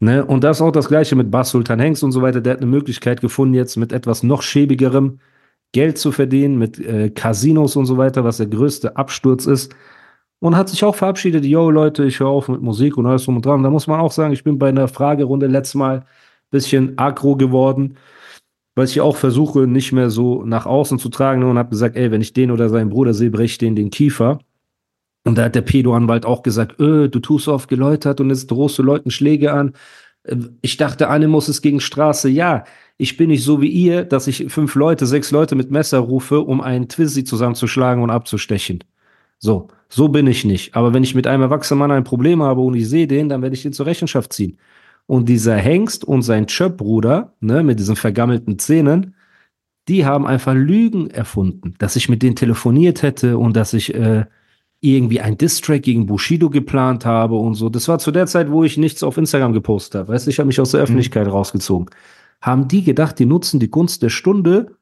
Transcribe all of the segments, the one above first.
Ne? Und das ist auch das Gleiche mit Bas Sultan Hengst und so weiter. Der hat eine Möglichkeit gefunden, jetzt mit etwas noch schäbigerem Geld zu verdienen, mit äh, Casinos und so weiter, was der größte Absturz ist. Und hat sich auch verabschiedet, yo Leute, ich höre auf mit Musik und alles drum und dran. Da muss man auch sagen, ich bin bei einer Fragerunde letztes Mal ein bisschen aggro geworden, weil ich auch versuche, nicht mehr so nach außen zu tragen und habe gesagt, ey, wenn ich den oder seinen Bruder sehe, breche ich den den Kiefer. Und da hat der Pedo-Anwalt auch gesagt, öh, du tust so oft geläutert und jetzt drohst du Leuten Schläge an. Äh, ich dachte, Animus ist gegen Straße. Ja, ich bin nicht so wie ihr, dass ich fünf Leute, sechs Leute mit Messer rufe, um einen Twizzy zusammenzuschlagen und abzustechen. So, so bin ich nicht. Aber wenn ich mit einem erwachsenen Mann ein Problem habe und ich sehe den, dann werde ich den zur Rechenschaft ziehen. Und dieser Hengst und sein Chöp-Bruder, ne, mit diesen vergammelten Zähnen, die haben einfach Lügen erfunden, dass ich mit denen telefoniert hätte und dass ich äh, irgendwie ein Distrack gegen Bushido geplant habe und so. Das war zu der Zeit, wo ich nichts auf Instagram gepostet habe. Weißt du, ich habe mich aus der Öffentlichkeit mhm. rausgezogen. Haben die gedacht, die nutzen die Gunst der Stunde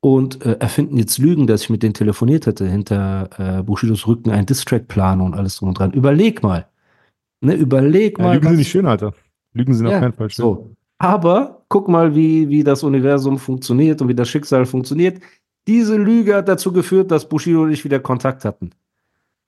und äh, erfinden jetzt Lügen, dass ich mit denen telefoniert hätte, hinter äh, Bushidos Rücken ein Distrack plane und alles drum und dran. Überleg mal. Ne, überleg ja, mal. Lügen sind nicht schön, Alter. Lügen sind ja, auf keinen Fall schön. So. Aber guck mal, wie, wie das Universum funktioniert und wie das Schicksal funktioniert. Diese Lüge hat dazu geführt, dass Bushido und ich wieder Kontakt hatten.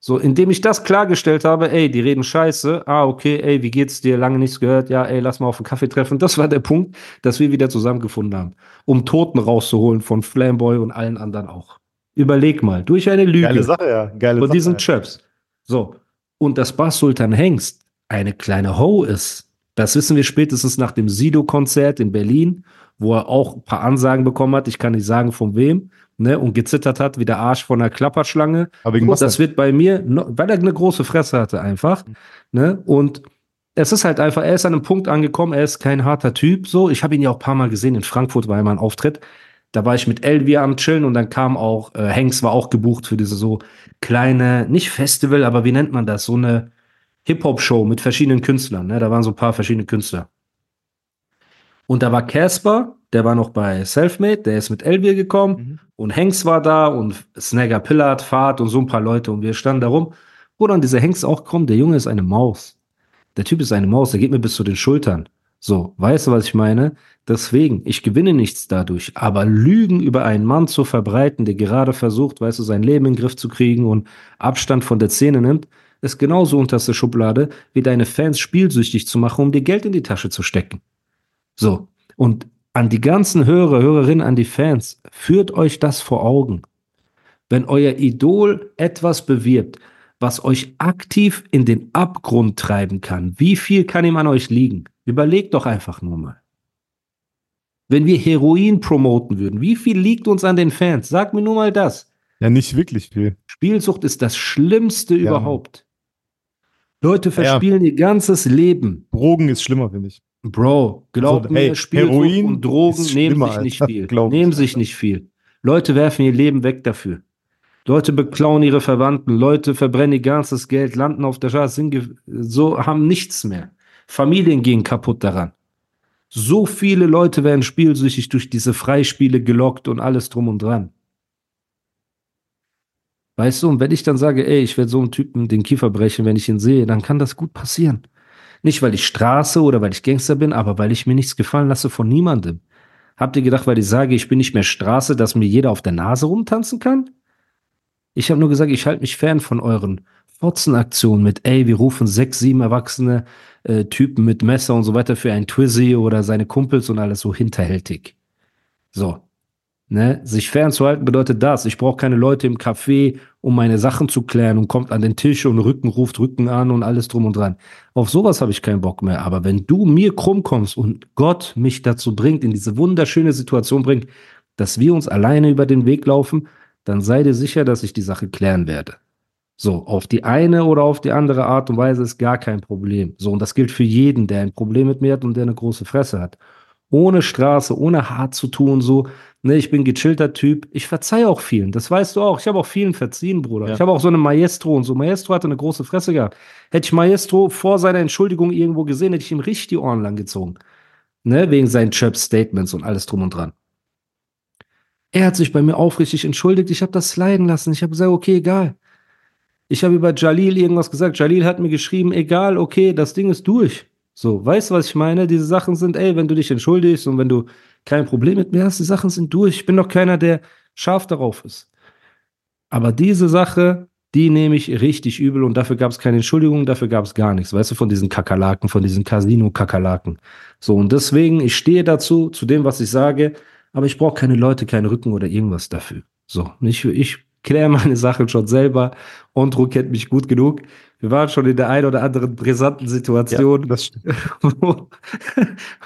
So, indem ich das klargestellt habe, ey, die reden scheiße, ah, okay, ey, wie geht's dir, lange nichts gehört, ja, ey, lass mal auf einen Kaffee treffen. Das war der Punkt, dass wir wieder zusammengefunden haben, um Toten rauszuholen von Flamboy und allen anderen auch. Überleg mal, durch eine Lüge. Geile Sache, ja, geile von Sache. diesen Chaps. So, und dass Bass Sultan Hengst eine kleine Ho ist, das wissen wir spätestens nach dem Sido-Konzert in Berlin, wo er auch ein paar Ansagen bekommen hat, ich kann nicht sagen von wem, ne, und gezittert hat wie der Arsch von einer Klapperschlange. Aber wegen und das wird bei mir, weil er eine große Fresse hatte einfach, ne, und es ist halt einfach, er ist an einem Punkt angekommen, er ist kein harter Typ, so. Ich habe ihn ja auch ein paar Mal gesehen, in Frankfurt war immer ein Auftritt. Da war ich mit Elvia am Chillen und dann kam auch, äh, Hanks war auch gebucht für diese so kleine, nicht Festival, aber wie nennt man das? So eine Hip-Hop-Show mit verschiedenen Künstlern, ne? Da waren so ein paar verschiedene Künstler. Und da war Casper, der war noch bei Selfmade, der ist mit Elvia gekommen mhm. und Hanks war da und Snagger Pillard, Fahrt und so ein paar Leute und wir standen da rum. Wo dann dieser Hanks auch kommt, der Junge ist eine Maus. Der Typ ist eine Maus, der geht mir bis zu den Schultern. So, weißt du, was ich meine? Deswegen, ich gewinne nichts dadurch, aber Lügen über einen Mann zu verbreiten, der gerade versucht, weißt du, sein Leben in den Griff zu kriegen und Abstand von der Szene nimmt, ist genauso unterste Schublade, wie deine Fans spielsüchtig zu machen, um dir Geld in die Tasche zu stecken. So, und an die ganzen Hörer, Hörerinnen, an die Fans, führt euch das vor Augen. Wenn euer Idol etwas bewirbt, was euch aktiv in den Abgrund treiben kann, wie viel kann ihm an euch liegen? Überlegt doch einfach nur mal. Wenn wir Heroin promoten würden, wie viel liegt uns an den Fans? Sag mir nur mal das. Ja, nicht wirklich viel. Spielsucht ist das Schlimmste ja. überhaupt. Leute verspielen ja. ihr ganzes Leben. Drogen ist schlimmer, finde ich. Bro, glaub also, mir, hey, Spielsucht und Drogen nehmen sich nicht viel. Nehmen sich nicht viel. Leute werfen ihr Leben weg dafür. Leute beklauen ihre Verwandten, Leute verbrennen ihr ganzes Geld, landen auf der Straße, sind so haben nichts mehr. Familien gehen kaputt daran. So viele Leute werden spielsüchtig durch diese Freispiele gelockt und alles drum und dran. Weißt du, und wenn ich dann sage, ey, ich werde so einen Typen den Kiefer brechen, wenn ich ihn sehe, dann kann das gut passieren. Nicht, weil ich Straße oder weil ich Gangster bin, aber weil ich mir nichts gefallen lasse von niemandem. Habt ihr gedacht, weil ich sage, ich bin nicht mehr Straße, dass mir jeder auf der Nase rumtanzen kann? Ich habe nur gesagt, ich halte mich fern von euren Fotzenaktionen mit, ey, wir rufen sechs, sieben erwachsene äh, Typen mit Messer und so weiter für ein Twizzy oder seine Kumpels und alles so hinterhältig. So. Ne? Sich fernzuhalten bedeutet das. Ich brauche keine Leute im Café, um meine Sachen zu klären und kommt an den Tisch und Rücken ruft Rücken an und alles drum und dran. Auf sowas habe ich keinen Bock mehr. Aber wenn du mir krumm kommst und Gott mich dazu bringt, in diese wunderschöne Situation bringt, dass wir uns alleine über den Weg laufen, dann sei dir sicher, dass ich die Sache klären werde. So, auf die eine oder auf die andere Art und Weise ist gar kein Problem. So, und das gilt für jeden, der ein Problem mit mir hat und der eine große Fresse hat. Ohne Straße, ohne hart zu tun, so, ne, ich bin gechillter Typ. Ich verzeihe auch vielen, das weißt du auch. Ich habe auch vielen verziehen, Bruder. Ja. Ich habe auch so eine Maestro und so. Maestro hatte eine große Fresse gehabt. Hätte ich Maestro vor seiner Entschuldigung irgendwo gesehen, hätte ich ihm richtig die Ohren lang gezogen. Ne, wegen seinen Chirp-Statements und alles drum und dran. Er hat sich bei mir aufrichtig entschuldigt. Ich habe das sliden lassen. Ich habe gesagt, okay, egal. Ich habe über Jalil irgendwas gesagt. Jalil hat mir geschrieben, egal, okay, das Ding ist durch. So, weißt du, was ich meine? Diese Sachen sind, ey, wenn du dich entschuldigst und wenn du kein Problem mit mir hast, die Sachen sind durch. Ich bin doch keiner, der scharf darauf ist. Aber diese Sache, die nehme ich richtig übel und dafür gab es keine Entschuldigung, dafür gab es gar nichts, weißt du, von diesen Kakerlaken, von diesen Casino-Kakerlaken. So, und deswegen, ich stehe dazu, zu dem, was ich sage, aber ich brauche keine Leute, keinen Rücken oder irgendwas dafür. So, ich, ich kläre meine Sachen schon selber. Ondro kennt mich gut genug. Wir waren schon in der einen oder anderen brisanten Situation, stimmt. wo,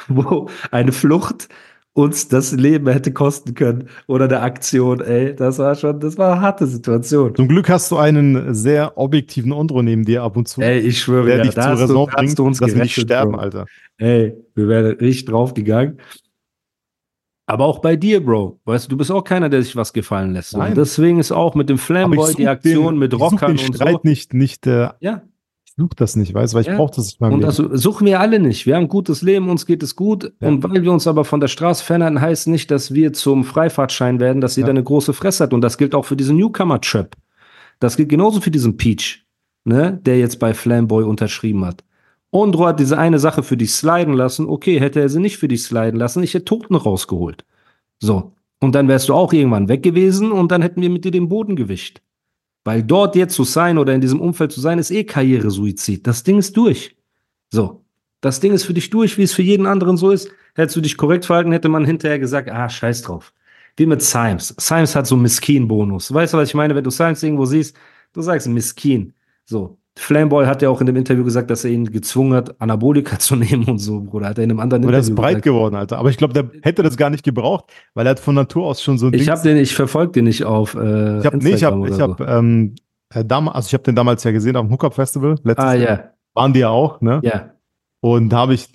wo eine Flucht uns das Leben hätte kosten können oder eine Aktion, ey. Das war schon, das war eine harte Situation. Zum Glück hast du einen sehr objektiven Ondro neben dir ab und zu, Ey, ich schwöre, der ja, dich da zur du, Raison hast bringt, du uns dass wir nicht sterben, Bro. Alter. Ey, wir wären richtig draufgegangen. Aber auch bei dir, Bro. Weißt du, du bist auch keiner, der sich was gefallen lässt. Nein. Und deswegen ist auch mit dem Flamboy die Aktion den, mit Rockern den und Streit so. nicht, nicht, äh, Ja, such das nicht, weißt du, weil ich Ja. brauche das nicht meinem und Leben. das suchen wir alle nicht. Wir haben ein gutes Leben, uns geht es gut. Ja. Und weil wir uns aber von der Straße fernhalten, heißt nicht, dass wir zum Freifahrtschein werden, dass jeder Ja. eine große Fresse hat. Und das gilt auch für diesen Newcomer-Trap. Das gilt genauso für diesen Peach, ne, der jetzt bei Flamboy unterschrieben hat. Ondro hat diese eine Sache für dich sliden lassen. Okay, hätte er sie nicht für dich sliden lassen, ich hätte Toten rausgeholt. So. Und dann wärst du auch irgendwann weg gewesen und dann hätten wir mit dir den Boden gewischt. Weil dort jetzt zu sein oder in diesem Umfeld zu sein, ist eh Karrieresuizid. Das Ding ist durch. So. Das Ding ist für dich durch, wie es für jeden anderen so ist. Hättest du dich korrekt verhalten, hätte man hinterher gesagt, ah, scheiß drauf. Wie mit Symes. Symes hat so einen Miskin-Bonus. Weißt du, was ich meine? Wenn du Symes irgendwo siehst, du sagst Miskin. So. Flamboy hat ja auch in dem Interview gesagt, dass er ihn gezwungen hat, Anabolika zu nehmen und so, Bruder. Hat er in einem anderen Aber der ist Interview breit gesagt. geworden, Alter. Aber ich glaube, der hätte das gar nicht gebraucht, weil er hat von Natur aus schon so ein Ich Ding- hab den, ich verfolge den nicht auf äh, Ich habe nee, ich habe ich habe ähm, äh, damals also ich habe den damals ja gesehen auf dem Hookup Festival letztes Ah, Jahr. ja, Waren die ja auch, ne? ja. Und da habe ich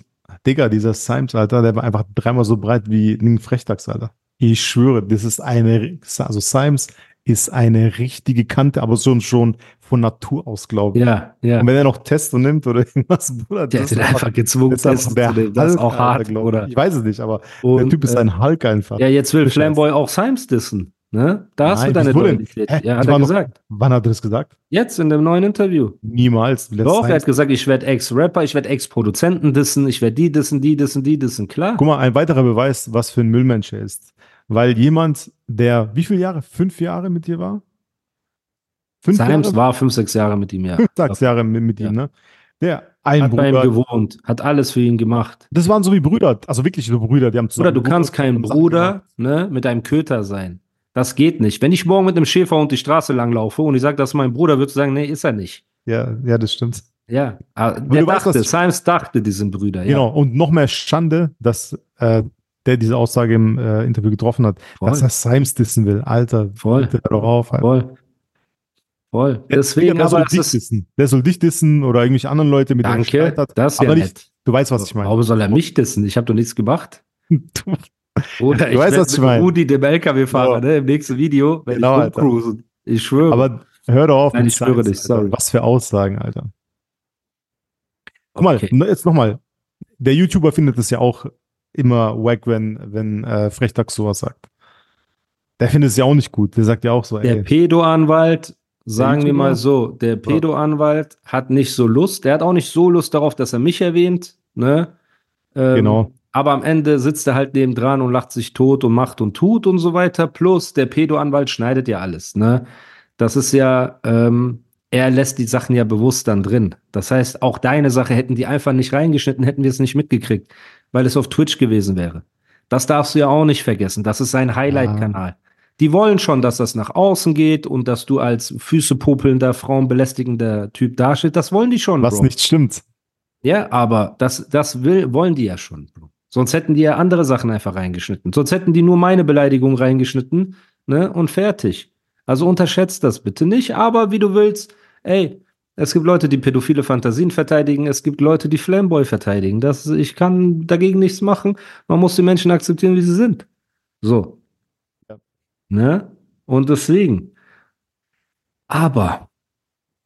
Digga, dieser Symes, Alter, der war einfach dreimal so breit wie ein Frechdachs, Alter. Ich schwöre, das ist eine also Symes ist eine richtige Kante, aber schon schon von Natur aus, glaube ich. Ja, ja. Und wenn er noch Testo nimmt oder irgendwas, Bruder, Der das ist einfach gezwungen, das ist testen der nehmen. Das ist Hulk, auch hart, Alter, oder? Ich weiß es nicht, aber der Und, Typ ist äh, ein Hulk einfach. Ja, jetzt will. Flamboy auch Symes dissen. Ne? Da hast du Nein, deine denn? Loyalität. Hä? Ja, hat er noch- gesagt. Wann hat er das gesagt? Jetzt in dem neuen Interview. Niemals. Doch, er hat gesagt, ich werde Ex-Rapper, ich werde Ex-Produzenten dissen, ich werde die dissen, die dissen, die dissen. Klar. Guck mal, ein weiterer Beweis, was für ein Müllmensch er ist. Weil jemand, der wie viele Jahre? Fünf Jahre mit dir war? Fünf Symes Jahre? war fünf, sechs Jahre mit ihm, ja. Fünf, sechs Jahre mit, mit Ja. ihm, ne? Der ein Hat bei ihm Bruder. gewohnt, hat alles für ihn gemacht. Das waren so wie Brüder, also wirklich so Brüder, die haben Oder du kannst kein Bruder ne, mit einem Köter sein. Das geht nicht. Wenn ich morgen mit einem Schäferhund die Straße lang laufe und ich sage, das ist mein Bruder, würdest du sagen, nee, ist er nicht. Ja, ja, das stimmt. Ja, aber der du weißt, dachte, was- Symes dachte, die sind Brüder. Ja. Genau. Und noch mehr Schande, dass äh, der diese Aussage im äh, Interview getroffen hat, Voll. dass er Symes dissen will. Alter, Voll. bitte hör doch auf. Alter. Voll. Voll. Der- Deswegen, der soll aber dich dissen. Der soll dich dissen oder irgendwelche anderen Leute, mit denen er hat. das aber nicht, nett. du weißt, was ich meine. Warum soll er mich dissen? Ich habe doch nichts gemacht. Du, Oder Du ich weißt, was ich meine. Rudi, dem LKW-Fahrer, Genau. ne, im nächsten Video, wenn Genau, ich rumcruisen. Ich schwöre. aber hör doch auf. Nein, ich schwöre dich, Alter. sorry. Was für Aussagen, Alter. Guck mal, Okay. ne, jetzt nochmal. Der YouTuber findet es ja auch immer wack, wenn, wenn äh, Frechdachs sowas sagt. Der findet es ja auch nicht gut. Der sagt ja auch so, Der ey, Pedo-Anwalt, sagen wir mal so, der Pedo-Anwalt hat nicht so Lust, der hat auch nicht so Lust darauf, dass er mich erwähnt, ne? Ähm, Genau. Aber am Ende sitzt er halt neben dran und lacht sich tot und macht und tut und so weiter. Plus der Pedo-Anwalt schneidet ja alles, ne? Das ist ja, ähm, er lässt die Sachen ja bewusst dann drin. Das heißt, auch deine Sache hätten die einfach nicht reingeschnitten, hätten wir es nicht mitgekriegt, weil es auf Twitch gewesen wäre. Das darfst du ja auch nicht vergessen. Das ist sein Highlight-Kanal. Die wollen schon, dass das nach außen geht und dass du als Füße popelnder, frauenbelästigender Typ dastehst. Das wollen die schon, was Bro. nicht stimmt. Ja, aber das, das will, wollen die ja schon, Bro. Sonst hätten die ja andere Sachen einfach reingeschnitten. Sonst hätten die nur meine Beleidigung reingeschnitten, ne, und fertig. Also unterschätzt das bitte nicht, aber wie du willst, ey, es gibt Leute, die pädophile Fantasien verteidigen, es gibt Leute, die Flamboy verteidigen. Das, ich kann dagegen nichts machen. Man muss die Menschen akzeptieren, wie sie sind. So. Ja. Ne? Und deswegen. Aber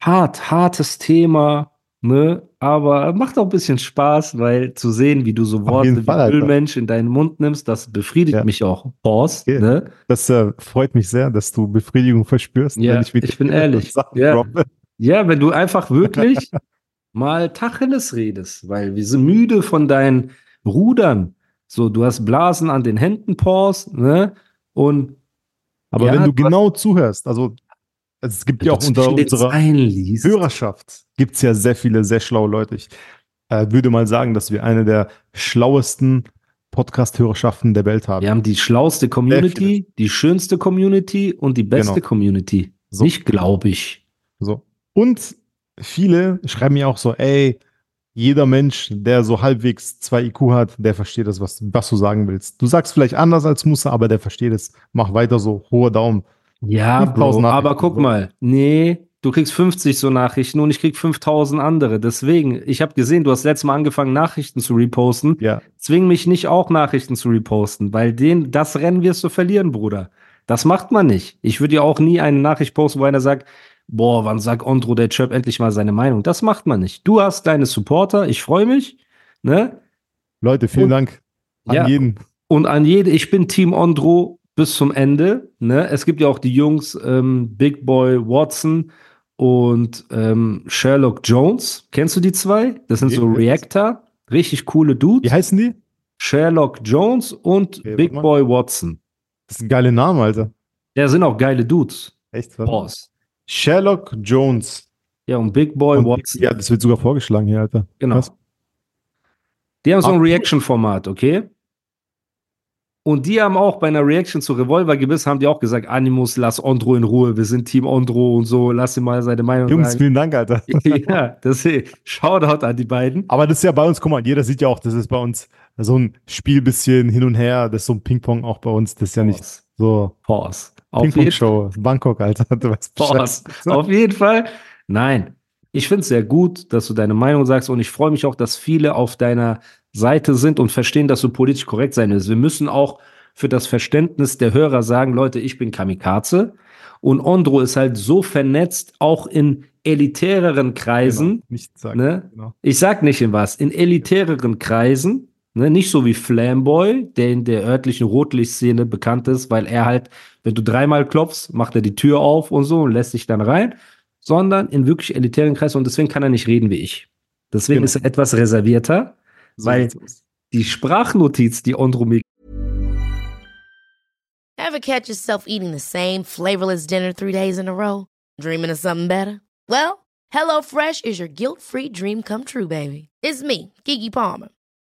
hart, hartes Thema, ne? Aber macht auch ein bisschen Spaß, weil zu sehen, wie du so Worte wie Fall, Alter. Ölmensch in deinen Mund nimmst, das befriedigt Ja. mich auch. Pause, Okay. ne? Das äh, freut mich sehr, dass du Befriedigung verspürst. Ja, wenn ich, wieder ich bin ehrlich. Sachen Ja. droppe. Ja, wenn du einfach wirklich mal Tacheles redest, weil wir sind müde von deinen Rudern. So, du hast Blasen an den Händen, Pause, ne? Und Aber Ja, wenn du genau zuhörst, also es gibt ja auch unter unserer Zeilen liest. Hörerschaft gibt es ja sehr viele, sehr schlaue Leute. Ich äh, würde mal sagen, dass wir eine der schlauesten Podcast-Hörerschaften der Welt haben. Wir haben die schlauste Community, die schönste Community und die beste Genau. Community. So. Nicht, glaube ich. Und viele schreiben mir auch so, ey, jeder Mensch, der so halbwegs zwei IQ hat, der versteht das, was, was du sagen willst. Du sagst vielleicht anders als Musa, aber der versteht es. Mach weiter so, hoher Daumen. Ja, 5000 Bro, aber guck mal, nee, du kriegst 50 so Nachrichten und ich krieg 5000 andere. Deswegen, ich habe gesehen, du hast letztes Mal angefangen, Nachrichten zu reposten. Ja, Zwing mich nicht auch Nachrichten zu reposten, weil den, das Rennen wirst du verlieren, Bruder. Das macht man nicht. Ich würde ja auch nie eine Nachricht posten, wo einer sagt, boah, wann sagt Ondro der Chöp endlich mal seine Meinung? Das macht man nicht. Du hast deine Supporter, ich freue mich, ne? Leute, vielen Und- Dank an Ja. jeden. Und an jede, ich bin Team Ondro bis zum Ende. Ne? Es gibt ja auch die Jungs ähm, Big Boy Watson und ähm, Sherlock Jones. Kennst du die zwei? Das sind so ist- Reactor. Richtig coole Dudes. Wie heißen die? Sherlock Jones und Okay, Big. Boy Watson. Das sind geile Namen, Alter. Ja, sind auch geile Dudes. Echt? Pause. Sherlock Jones. Ja, und Big Boy Und- Watson. Ja, das wird sogar vorgeschlagen hier, Alter. Genau. Krass. Die haben so ein. Reaction-Format, okay? Und die haben auch bei einer Reaction zu Revolver gebiss, haben die auch gesagt, Animus, lass Ondro in Ruhe, wir sind Team Ondro und so, lass ihm mal seine Meinung Jungs, sagen. vielen Dank, Alter. ja, das Shoutout an die beiden. Aber das ist ja bei uns, guck mal, jeder sieht ja auch, das ist bei uns so ein Spiel bisschen hin und her, das ist so ein Ping-Pong auch bei uns, das ist ja nicht so Pause. Ping-Pong-Show, Bangkok, Alter, du weißt. Bescheid. Auf jeden Fall. Nein. Ich finde es sehr gut, dass du deine Meinung sagst und ich freue mich auch, dass viele auf deiner Seite sind und verstehen, dass du politisch korrekt sein willst. Wir müssen auch für das Verständnis der Hörer sagen, Leute, ich bin Kamikaze und Ondro ist halt so vernetzt, auch in elitäreren Kreisen, Genau, nicht sagen. ne? Genau. Ich sag nicht in was, in elitäreren Kreisen, ne, nicht so wie Flamboy, der in der örtlichen Rotlichtszene bekannt ist, weil er halt, wenn du dreimal klopfst, macht er die Tür auf und so und lässt dich dann rein, sondern in wirklich elitären Kreisen und deswegen kann er nicht reden wie ich. Deswegen Genau. ist er etwas reservierter, So weil die Sprachnotiz, die Ondro mir Ever catch yourself eating the same flavorless dinner three days in a row? Dreaming of something better? Well, HelloFresh is your guilt free dream come true, baby. It's me, Kiki Palmer.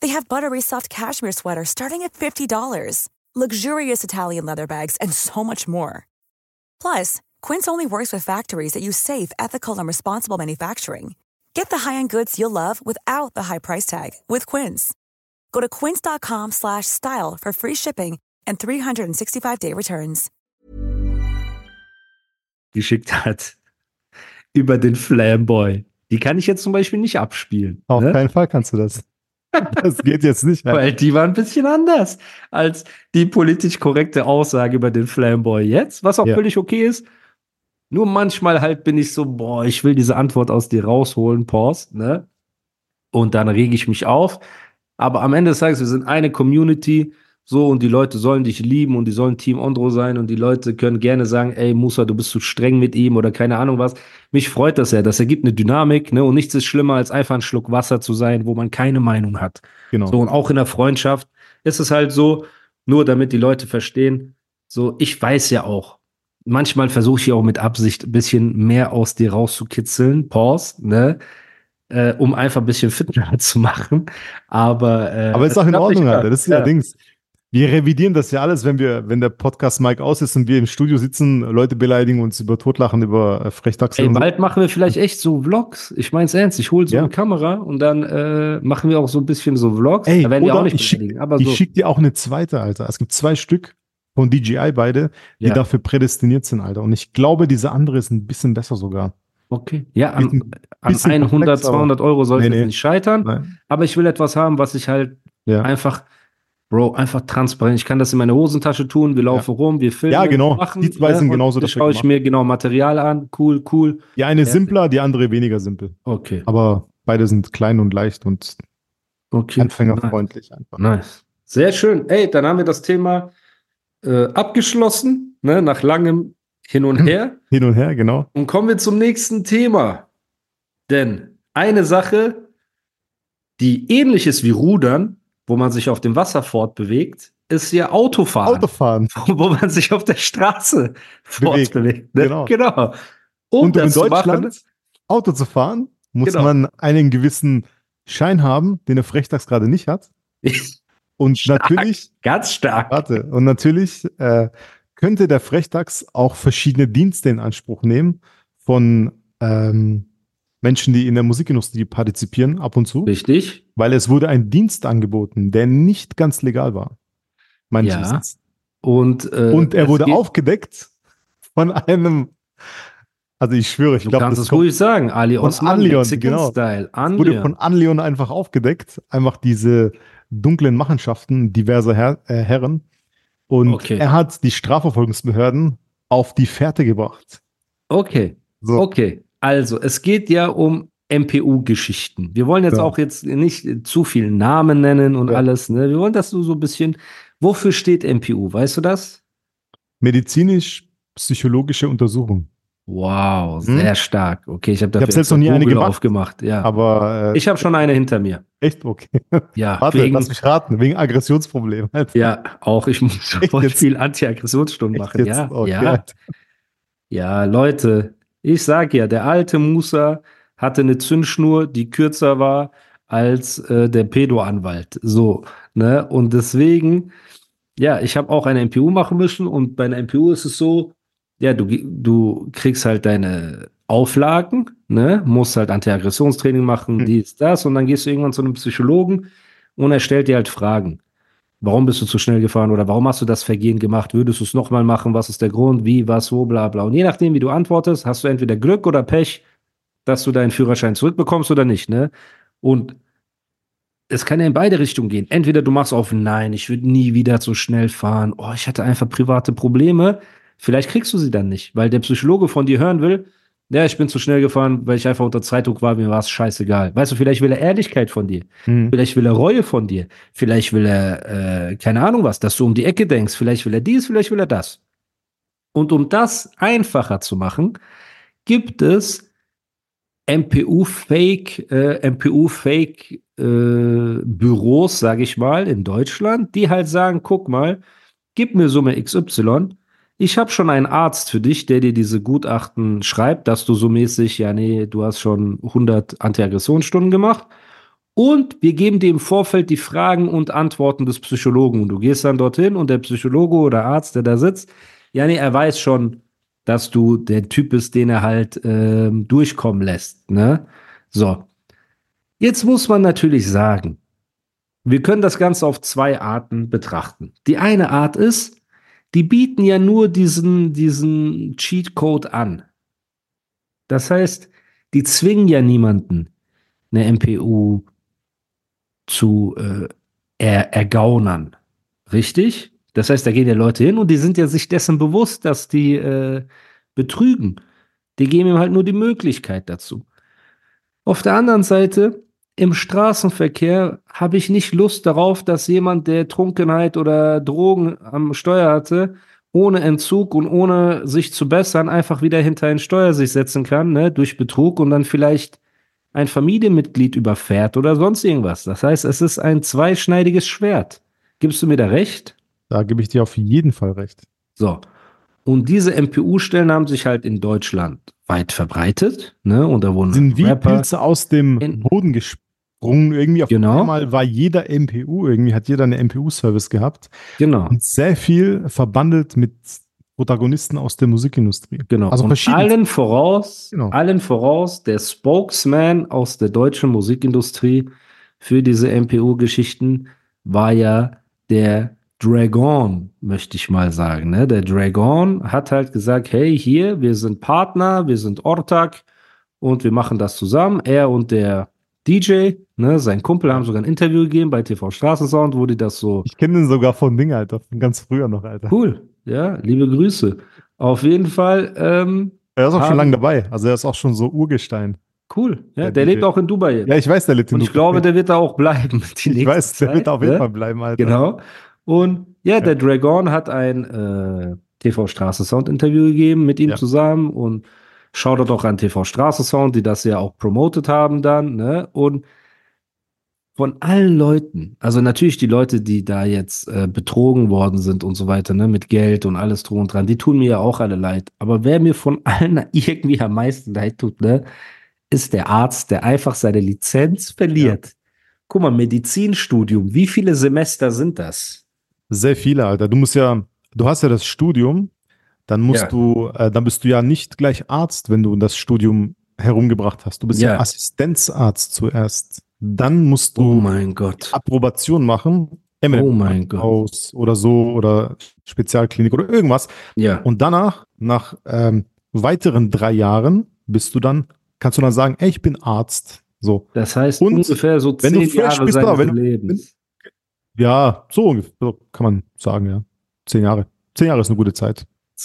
They have buttery soft cashmere sweaters starting at $50, luxurious Italian leather bags, and so much more. Plus, Quince only works with factories that use safe, ethical, and responsible manufacturing. Get the high-end goods you'll love without the high price tag with Quince. Go to quince.com slash style for free shipping and 365-day returns. geschickt hat über den Flamboy. Die kann ich jetzt zum Beispiel nicht abspielen. Auf ne? keinen Fall kannst du das. Das geht jetzt nicht. Alter. Weil die war ein bisschen anders als die politisch korrekte Aussage über den Flamboy jetzt, was auch Ja. völlig okay ist. Nur manchmal halt bin ich so, boah, ich will diese Antwort aus dir rausholen, Pause, ne? Und dann rege ich mich auf. Aber am Ende des Tages, wir sind eine Community, so, und die Leute sollen dich lieben und die sollen Team Ondro sein und die Leute können gerne sagen, ey, Musa, du bist zu streng mit ihm oder keine Ahnung was. Mich freut das ja, das ergibt eine Dynamik, ne? Und nichts ist schlimmer, als einfach ein Schluck Wasser zu sein, wo man keine Meinung hat. Genau. So, und auch in der Freundschaft ist es halt so, nur damit die Leute verstehen, so, ich weiß ja auch, manchmal versuche ich auch mit Absicht ein bisschen mehr aus dir rauszukitzeln, Pause, ne? Äh, um einfach ein bisschen fitner zu machen. Aber, äh, Aber ist auch in Ordnung. Alter. Das ist ja, Dings. Wir revidieren das ja alles, wenn wir, wenn der Podcast Mike aus ist und wir im Studio sitzen, Leute beleidigen uns über Totlachen, über äh, Frechdachse Ey, und so. bald machen wir vielleicht echt so Vlogs. Ich mein's ernst. Ich hole so Ja. eine Kamera und dann äh, machen wir auch so ein bisschen so Vlogs. Ey, da werden wir auch nicht ich schick- aber Ich so. schicke dir auch eine zweite, Alter. Es gibt zwei Stück von DJI beide, die Ja. dafür prädestiniert sind, Alter. Und ich glaube, diese andere ist ein bisschen besser sogar. Okay. Ja, an, bisschen 100, komplex, aber- 200 Euro soll Nee, es nee. nicht scheitern. Nein. Aber ich will etwas haben, was ich halt Ja. einfach, Bro, einfach transparent. Ich kann das in meine Hosentasche tun. Wir laufen rum, wir filmen. Ja, genau. Machen, Die zwei sind und genauso Da dafür schaue ich mir genau Material an. Cool, cool. Die eine Ja. simpler, die andere weniger simpel. Okay. Aber beide sind klein und leicht und Okay. anfängerfreundlich einfach. Nice. Sehr schön. Ey, dann haben wir das Thema äh, abgeschlossen, ne, nach langem Hin und Her. Hin und her, genau. Und kommen wir zum nächsten Thema. Denn eine Sache, die ähnlich ist wie Rudern, wo man sich auf dem Wasser fortbewegt, ist ja Autofahren, Autofahren. wo man sich auf der Straße Bewegt. fortbewegt. Ne? Genau. genau. Um Und um in Deutschland machen, Auto zu fahren, muss Genau. man einen gewissen Schein haben, den der Frechtags gerade nicht hat. Und Stark. natürlich, ganz stark. warte, und natürlich äh, könnte der Frechtags auch verschiedene Dienste in Anspruch nehmen von ähm, Menschen, die in der Musikindustrie partizipieren, ab und zu, Richtig. weil es wurde ein Dienst angeboten, der nicht ganz legal war. Meines Ja. Wissens. Und, äh, Und er wurde aufgedeckt von einem, also ich schwöre, ich glaube, kannst das es ruhig sagen. Ali Osman, Anleon, Mexican genau. Style. wurde Anleon. von Anleon einfach aufgedeckt, einfach diese dunklen Machenschaften diverser Herr, äh, Herren. Und Okay. er hat die Strafverfolgungsbehörden auf die Fährte gebracht. Okay. So, Okay, also es geht ja um MPU-Geschichten. Wir wollen jetzt Ja. auch jetzt nicht zu viel Namen nennen und Ja. alles. Ne? Wir wollen das so, so ein bisschen. Wofür steht MPU? Weißt du das? medizinisch-psychologische Untersuchung. Wow, Hm? sehr stark. Okay, ich habe dafür hab selbst noch nie eine Google gemacht, aufgemacht. Ja, Aber äh, ich habe schon eine hinter mir. echt okay. Ja, Warte, wegen, lass mich raten, wegen Aggressionsproblemen. ja, auch ich muss voll jetzt? viel Anti-Aggressionsstunden machen. Ja, Okay. ja, ja, Leute, ich sag ja, der alte Musa hatte eine Zündschnur, die kürzer war als äh, der Pedo-Anwalt. So, ne? Und deswegen, ja, ich habe auch eine MPU machen müssen und bei einer MPU ist es so, ja, du, du kriegst halt deine Auflagen, ne? Musst halt Anti-Aggressionstraining machen, Hm. dies, das, und dann gehst du irgendwann zu einem Psychologen und er stellt dir halt Fragen. Warum bist du zu schnell gefahren oder warum hast du das Vergehen gemacht? Würdest du es nochmal machen? Was ist der Grund? Wie, was, wo, bla, bla. Und je nachdem, wie du antwortest, hast du entweder Glück oder Pech, dass du deinen Führerschein zurückbekommst oder nicht, ne? Und es kann ja in beide Richtungen gehen. Entweder du machst auf Nein, ich würde nie wieder so schnell fahren. Oh, ich hatte einfach private Probleme. Vielleicht kriegst du sie dann nicht, weil der Psychologe von dir hören will, ja, ich bin zu schnell gefahren, weil ich einfach unter Zeitdruck war, mir war es scheißegal. Weißt du, vielleicht will er Ehrlichkeit von dir. Hm. Vielleicht will er Reue von dir. Vielleicht will er, äh, keine Ahnung was, dass du um die Ecke denkst. Vielleicht will er dies, vielleicht will er das. Und um das einfacher zu machen, gibt es MPU-Fake, äh, MPU-Fake äh, Büros, sage ich mal, in Deutschland, die halt sagen, guck mal, gib mir Summe XY. Ich habe schon einen Arzt für dich, der dir diese Gutachten schreibt, dass du so mäßig, ja nee, du hast schon 100 Antiaggressionsstunden gemacht. Und wir geben dir im Vorfeld die Fragen und Antworten des Psychologen. Und du gehst dann dorthin und der Psychologe oder Arzt, der da sitzt, ja, nee, er weiß schon, dass du der Typ bist, den er halt ähm, durchkommen lässt. Ne? So. Jetzt muss man natürlich sagen, wir können das Ganze auf zwei Arten betrachten. Die eine Art ist, die bieten ja nur diesen, diesen Cheatcode an. Das heißt, die zwingen ja niemanden, eine MPU zu äh, er, ergaunern. Richtig? Das heißt, da gehen ja Leute hin und die sind ja sich dessen bewusst, dass die äh, betrügen. Die geben ihm halt nur die Möglichkeit dazu. Auf der anderen Seite, im Straßenverkehr habe ich nicht Lust darauf, dass jemand, der Trunkenheit oder Drogen am Steuer hatte, ohne Entzug und ohne sich zu bessern, einfach wieder hinter ein Steuer sich setzen kann, ne, durch Betrug und dann vielleicht ein Familienmitglied überfährt oder sonst irgendwas. Das heißt, es ist ein zweischneidiges Schwert. Gibst du mir da recht? Da gebe ich dir auf jeden Fall recht. So. Und diese MPU-Stellen haben sich halt in Deutschland weit verbreitet, ne? Und da wurden Sind wie Rapper. Pilze aus dem Boden gesprungen. Irgendwie auf Genau. einmal war jeder MPU, irgendwie hat jeder eine MPU-Service gehabt. Genau. Und sehr viel verbandelt mit Protagonisten aus der Musikindustrie. Genau. Also und allen voraus, Genau. allen voraus, der Spokesman aus der deutschen Musikindustrie für diese MPU-Geschichten war ja der Dragon, möchte ich mal sagen. Ne? Der Dragon hat halt gesagt, hey, hier, wir sind Partner, wir sind Ortak und wir machen das zusammen. Er und der DJ, ne, sein Kumpel, haben sogar ein Interview gegeben bei TV Straßensound, wo die das so Ich kenne den sogar von Ding, Alter, von ganz früher noch, Alter. cool, ja, liebe Grüße. Auf jeden Fall, ähm, Er ist auch Haben- schon lange dabei. Also er ist auch schon so Urgestein. Cool. Ja, Der der lebt auch in Dubai jetzt. Ja, ich weiß, der lebt in und ich Dubai. glaube, der wird da auch bleiben. Die ich weiß, der Zeit, wird auf jeden ne? Fall bleiben, Alter. Genau. Und ja, der Dragon hat ein äh, TV Straße Sound Interview gegeben mit ihm Ja. zusammen und schaut auch an TV Straße Sound, die das ja auch promotet haben dann, ne? Und von allen Leuten, also natürlich die Leute, die da jetzt äh, betrogen worden sind und so weiter, ne, mit Geld und alles drum und dran, die tun mir ja auch alle leid. Aber wer mir von allen irgendwie am meisten leid tut, ne, ist der Arzt, der einfach seine Lizenz verliert. Guck mal, Medizinstudium, wie viele Semester sind das? Sehr viele, Alter. Du musst ja, du hast ja das Studium, dann musst Ja. du, äh, dann bist du ja nicht gleich Arzt, wenn du das Studium herumgebracht hast. Du bist ja, Ja. Assistenzarzt zuerst. Dann musst Oh du mein Gott. Approbation machen. MLM Oh mein Gott. Oder so oder Spezialklinik oder irgendwas. Ja. Und danach, nach ähm, weiteren drei Jahren, bist du dann, kannst du dann sagen, ey, ich bin Arzt. So. Das heißt Und ungefähr so wenn du zehn Jahre bist, seines wenn Lebens. Ja, so ungefähr, so kann man sagen, ja. Zehn Jahre. Zehn Jahre ist eine gute Zeit.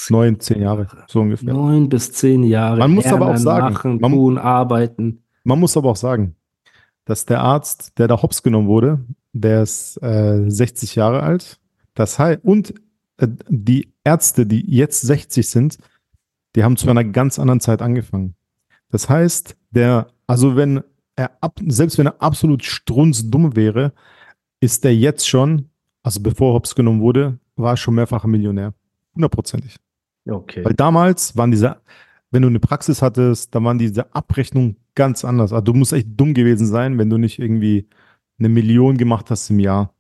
Neun, zehn Jahre, so ungefähr. Neun bis zehn Jahre. Man muss aber auch sagen, Machen, man- tun, arbeiten. Man muss aber auch sagen, dass der Arzt, der da hops genommen wurde, der ist äh, 60 Jahre alt. Das heißt, und äh, die Ärzte, die jetzt 60 sind, die haben zu einer ganz anderen Zeit angefangen. Das heißt, der, also wenn er ab, selbst wenn er absolut strunzdumm wäre, ist der jetzt schon, also bevor hops genommen wurde, war er schon mehrfacher Millionär. Hundertprozentig. Okay. Weil damals waren diese, wenn du eine Praxis hattest, da waren diese Abrechnungen ganz anders. Also du musst echt dumm gewesen sein, wenn du nicht irgendwie eine Million gemacht hast im Jahr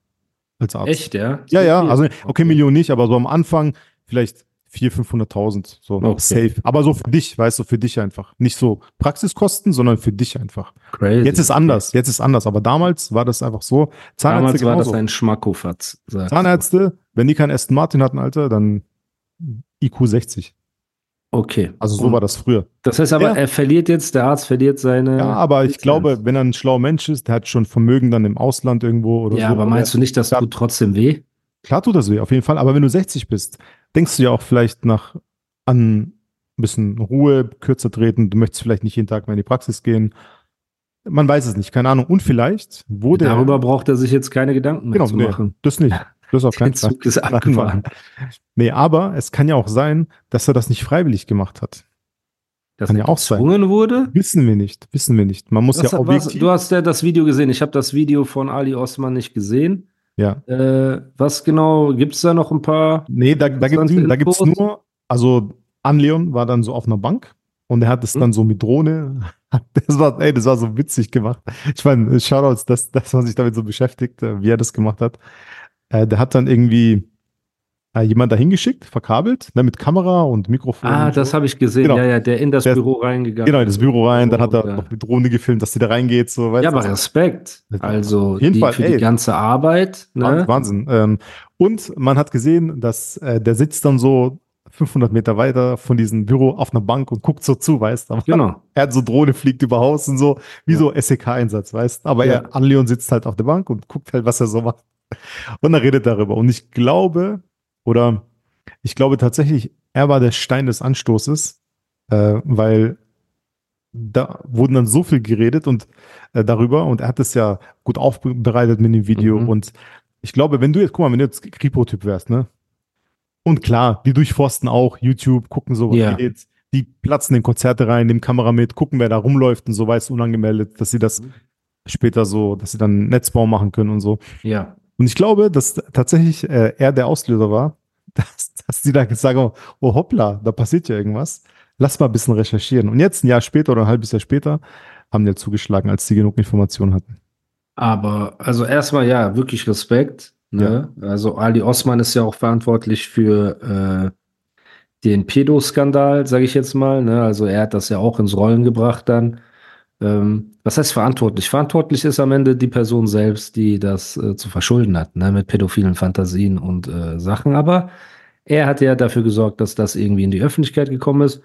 als Arzt. Echt, ja? Ja, ja, also okay, Million nicht, aber so am Anfang vielleicht 400.000, 500.000, so Okay. safe. Aber so für dich, weißt du, für dich einfach. Nicht so Praxiskosten, sondern für dich einfach. Crazy. Jetzt ist anders, jetzt ist anders, aber damals war das einfach so. Zahnärzte Damals war das genauso. ein Schmackofatz. sagst du. Zahnärzte, wenn die keinen Aston Martin hatten, Alter, dann IQ 60. Okay. Also so Und war das früher. Das heißt aber, Ja. er verliert jetzt, der Arzt verliert seine. Ja, aber ich glaube, wenn er ein schlauer Mensch ist, der hat schon Vermögen dann im Ausland irgendwo oder Ja, so. aber meinst du nicht, das tut trotzdem weh? Klar tut das weh, auf jeden Fall. Aber wenn du 60 bist, denkst du ja auch vielleicht nach an ein bisschen Ruhe, kürzer treten. Du möchtest vielleicht nicht jeden Tag mehr in die Praxis gehen. Man weiß es nicht, keine Ahnung. Und vielleicht wurde er- Darüber braucht er sich jetzt keine Gedanken mehr Genau, zu nee. machen. das nicht. Das auf keinen Fall. Zug ist abgefahren. Nee, aber es kann ja auch sein, dass er das nicht freiwillig gemacht hat. Dass Kann er ja auch sein. gezwungen wurde? Wissen wir nicht, wissen wir nicht. Man muss Was, ja was, objektiv. du hast ja das Video gesehen. Ich habe das Video von Ali Osman nicht gesehen. ja. Äh, was genau, gibt es da noch ein paar? Nee, da, da gibt Infos. nur, also Anleon war dann so auf einer Bank und er hat es Hm. dann so mit Drohne, das war, ey, das war so witzig gemacht. Ich meine, Shoutouts, dass, dass man sich damit so beschäftigt, äh, wie er das gemacht hat. Äh, der hat dann irgendwie äh, jemand dahin geschickt, verkabelt, ne, mit Kamera und Mikrofon. Ah, und das so. habe ich gesehen. Genau. Ja, ja, der in das Der- Büro reingegangen Genau, in das Büro rein, dann hat er Ja. noch mit Drohne gefilmt, dass die da reingeht, so, Ja, aber Respekt. Also die, Fall, für ey. die ganze Arbeit. Wahnsinn. Ne? Wahnsinn. Ähm, und man hat gesehen, dass äh, der sitzt dann so 500 Meter weiter von diesem Büro auf einer Bank und guckt so zu, weißt du. Genau. Er hat so Drohne, fliegt über Haus und so, wie Ja. so SEK-Einsatz, weißt du. Aber Ja. er, Anleon sitzt halt auf der Bank und guckt halt, was er so macht. Und er redet darüber. Und ich glaube, oder ich glaube tatsächlich, er war der Stein des Anstoßes, äh, weil da wurden dann so viel geredet und äh, darüber und er hat es ja gut aufbereitet mit dem Video Mhm. und ich glaube, wenn du jetzt, guck mal, wenn du jetzt Kripo-Typ wärst, ne? Und klar, die durchforsten auch YouTube, gucken so, was Ja. geht. Die platzen in Konzerte rein, nehmen Kamera mit, gucken, wer da rumläuft und so, weiß unangemeldet, dass sie das Mhm. später so, dass sie dann Netzbau machen können und so. Ja. Und ich glaube, dass tatsächlich äh, er der Auslöser war, dass, dass die dann sagen, oh, oh hoppla, da passiert ja irgendwas. Lass mal ein bisschen recherchieren. Und jetzt, ein Jahr später oder ein halbes Jahr später, haben die ja zugeschlagen, als sie genug Informationen hatten. Aber, also erstmal ja, wirklich Respekt. Ne? Also Ali Osman ist ja auch verantwortlich für äh, den Pedo-Skandal, sage ich jetzt mal. Ne? Also er hat das ja auch ins Rollen gebracht dann. Ähm, was heißt verantwortlich? Verantwortlich ist am Ende die Person selbst, die das äh, zu verschulden hat, ne? mit pädophilen Fantasien und äh, Sachen. Aber er hat ja dafür gesorgt, dass das irgendwie in die Öffentlichkeit gekommen ist.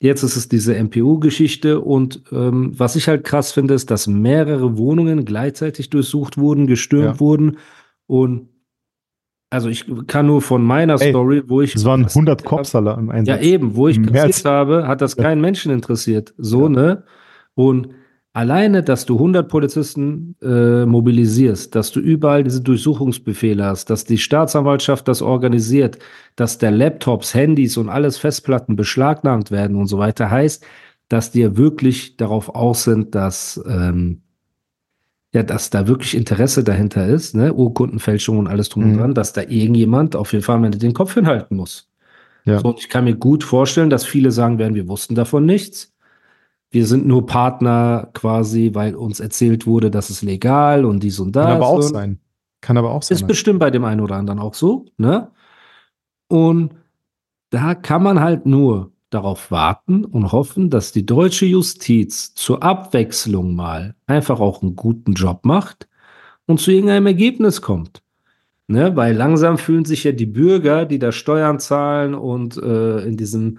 Jetzt ist es diese MPU-Geschichte und ähm, was ich halt krass finde, ist, dass mehrere Wohnungen gleichzeitig durchsucht wurden, gestürmt Ja. wurden und also ich kann nur von meiner Ey, Story, wo ich Es waren was- 100 Cops alle im ja, Einsatz. eben, wo ich Mehr kassiert habe, hat das keinen Menschen interessiert. So, Ja. ne? Und alleine, dass du 100 Polizisten äh, mobilisierst, dass du überall diese Durchsuchungsbefehle hast, dass die Staatsanwaltschaft das organisiert, dass der Laptops, Handys und alles Festplatten beschlagnahmt werden und so weiter, heißt, dass die wirklich darauf aus sind, dass ähm, ja, dass da wirklich Interesse dahinter ist, ne? Urkundenfälschung und alles drum und Mhm. dran, dass da irgendjemand auf jeden Fall am Ende den Kopf hinhalten muss. Ja. So, und ich kann mir gut vorstellen, dass viele sagen werden, wir wussten davon nichts. Wir sind nur Partner quasi, weil uns erzählt wurde, das ist legal und dies und das. Kann aber auch sein. Kann aber auch sein. Ist bestimmt bei dem einen oder anderen auch so, ne? Und da kann man halt nur darauf warten und hoffen, dass die deutsche Justiz zur Abwechslung mal einfach auch einen guten Job macht und zu irgendeinem Ergebnis kommt. Ne? Weil langsam fühlen sich ja die Bürger, die da Steuern zahlen und äh, in diesem